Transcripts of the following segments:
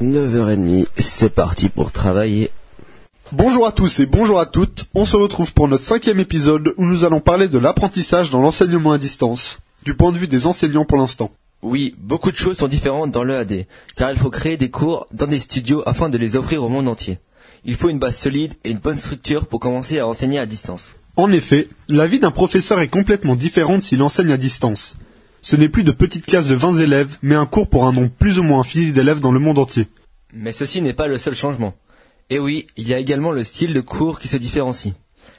9h30, c'est parti pour travailler. Bonjour à tous et bonjour à toutes, on se retrouve pour notre cinquième épisode où nous allons parler de l'apprentissage dans l'enseignement à distance, du point de vue des enseignants pour l'instant. Oui, beaucoup de choses sont différentes dans l'EAD, car il faut créer des cours dans des studios afin de les offrir au monde entier. Il faut une base solide et une bonne structure pour commencer à enseigner à distance. En effet, la vie d'un professeur est complètement différente s'il enseigne à distance. Ce n'est plus de petites classes de 20 élèves, mais un cours pour un nombre plus ou moins infini d'élèves dans le monde entier. Mais ceci n'est pas le seul changement. Et oui, il y a également le style de cours qui se différencie.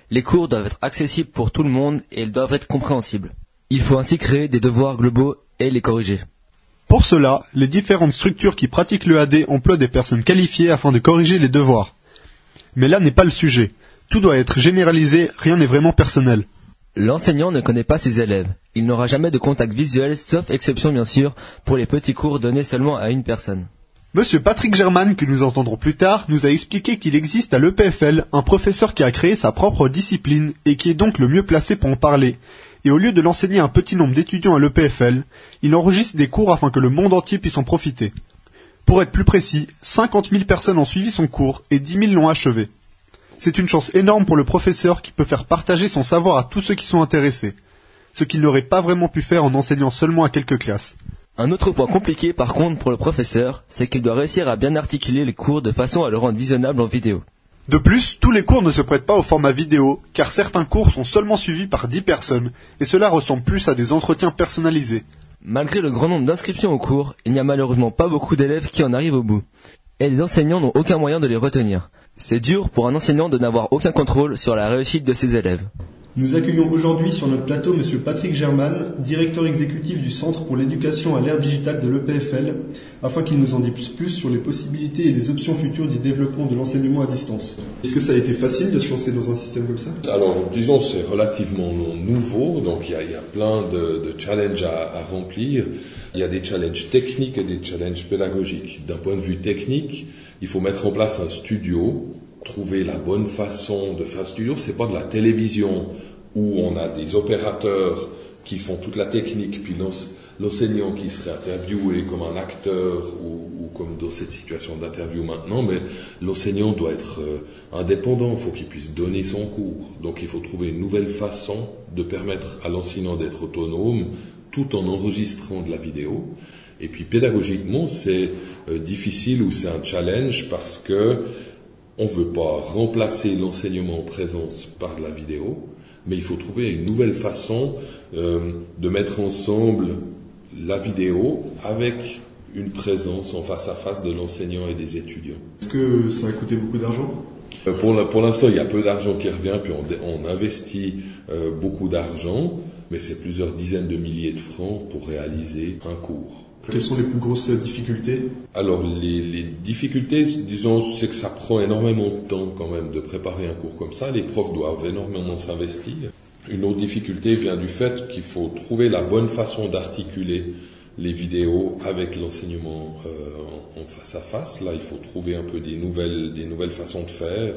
Les cours doivent être accessibles pour tout le monde et ils doivent être compréhensibles. Il faut ainsi créer des devoirs globaux et les corriger. Pour cela, les différentes structures qui pratiquent le AD emploient des personnes qualifiées afin de corriger les devoirs. Mais là n'est pas le sujet. Tout doit être généralisé, rien n'est vraiment personnel. L'enseignant ne connaît pas ses élèves. Il n'aura jamais de contact visuel, sauf exception bien sûr, pour les petits cours donnés seulement à une personne. Monsieur Patrick German, que nous entendrons plus tard, nous a expliqué qu'il existe à l'EPFL un professeur qui a créé sa propre discipline et qui est donc le mieux placé pour en parler. Et au lieu de l'enseigner à un petit nombre d'étudiants à l'EPFL, il enregistre des cours afin que le monde entier puisse en profiter. Pour être plus précis, 50 000 personnes ont suivi son cours et 10 000 l'ont achevé. C'est une chance énorme pour le professeur qui peut faire partager son savoir à tous ceux qui sont intéressés, ce qu'il n'aurait pas vraiment pu faire en enseignant seulement à quelques classes. Un autre point compliqué par contre pour le professeur, c'est qu'il doit réussir à bien articuler les cours de façon à le rendre visionnable en vidéo. De plus, tous les cours ne se prêtent pas au format vidéo, car certains cours sont seulement suivis par 10 personnes, et cela ressemble plus à des entretiens personnalisés. Malgré le grand nombre d'inscriptions au cours, il n'y a malheureusement pas beaucoup d'élèves qui en arrivent au bout. Et les enseignants n'ont aucun moyen de les retenir. C'est dur pour un enseignant de n'avoir aucun contrôle sur la réussite de ses élèves. Nous accueillons aujourd'hui sur notre plateau M. Patrick German, directeur exécutif du Centre pour l'éducation à l'ère digitale de l'EPFL, afin qu'il nous en dise plus sur les possibilités et les options futures du développement de l'enseignement à distance. Est-ce que ça a été facile de se lancer dans un système comme ça? Alors, disons, c'est relativement nouveau, donc il y a, plein de, challenges à, remplir. Il y a des challenges techniques et des challenges pédagogiques. D'un point de vue technique, il faut mettre en place un studio, trouver la bonne façon de faire studio. C'est pas de la télévision où on a des opérateurs qui font toute la technique, puis l'enseignant qui serait interviewé comme un acteur ou, ou comme dans cette situation d'interview maintenant, mais l'enseignant doit être euh, indépendant, il faut qu'il puisse donner son cours. Donc il faut trouver une nouvelle façon de permettre à l'enseignant d'être autonome tout en enregistrant de la vidéo. Et puis pédagogiquement, c'est euh, difficile ou c'est un challenge parce que on ne veut pas remplacer l'enseignement en présence par la vidéo, mais il faut trouver une nouvelle façon euh, de mettre ensemble la vidéo avec une présence en face à face de l'enseignant et des étudiants. Est-ce que ça a coûté beaucoup d'argent? Euh, Pour, pour l'instant, il y a peu d'argent qui revient, puis on, on investit euh, beaucoup d'argent, mais c'est plusieurs dizaines de milliers de francs pour réaliser un cours. Quelles sont les plus grosses difficultés? Alors les, les, difficultés, disons, c'est que ça prend énormément de temps quand même de préparer un cours comme ça. Les profs doivent énormément s'investir. Une autre difficulté vient du fait qu'il faut trouver la bonne façon d'articuler les vidéos avec l'enseignement euh, en face à face. Là, il faut trouver un peu des nouvelles, des nouvelles façons de faire.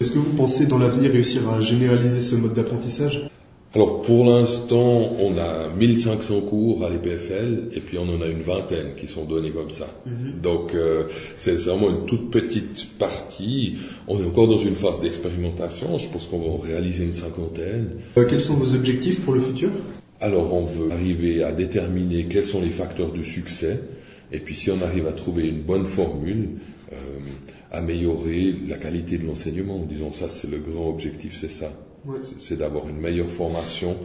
Est-ce que vous pensez dans l'avenir réussir à généraliser ce mode d'apprentissage? Alors pour l'instant, on a 1500 cours à l'EPFL et puis on en a une vingtaine qui sont donnés comme ça. -hmm. Donc euh, c'est vraiment une toute petite partie. On est encore dans une phase d'expérimentation. Je pense qu'on va en réaliser une cinquantaine. Euh, quels sont vos objectifs pour le futur? Alors on veut arriver à déterminer quels sont les facteurs de succès et puis si on arrive à trouver une bonne formule, euh, améliorer la qualité de l'enseignement. Disons ça, c'est le grand objectif, c'est ça. C'est d'avoir une meilleure formation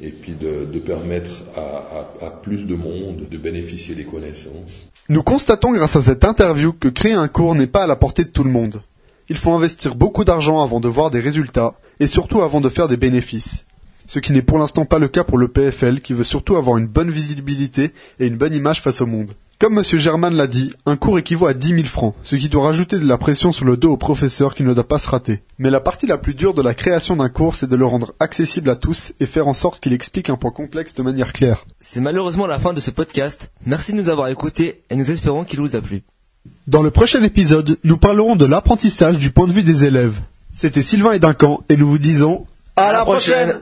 et puis de, permettre à, plus de monde de bénéficier des connaissances. Nous constatons grâce à cette interview que créer un cours n'est pas à la portée de tout le monde. Il faut investir beaucoup d'argent avant de voir des résultats et surtout avant de faire des bénéfices. Ce qui n'est pour l'instant pas le cas pour le PFL qui veut surtout avoir une bonne visibilité et une bonne image face au monde. Comme M. German l'a dit, un cours équivaut à 10 000 francs, ce qui doit rajouter de la pression sur le dos au professeur qui ne doit pas se rater. Mais la partie la plus dure de la création d'un cours, c'est de le rendre accessible à tous et faire en sorte qu'il explique un point complexe de manière claire. C'est malheureusement la fin de ce podcast. Merci de nous avoir écoutés et nous espérons qu'il vous a plu. Dans le prochain épisode, nous parlerons de l'apprentissage du point de vue des élèves. C'était Sylvain et Duncan et nous vous disons à la prochaine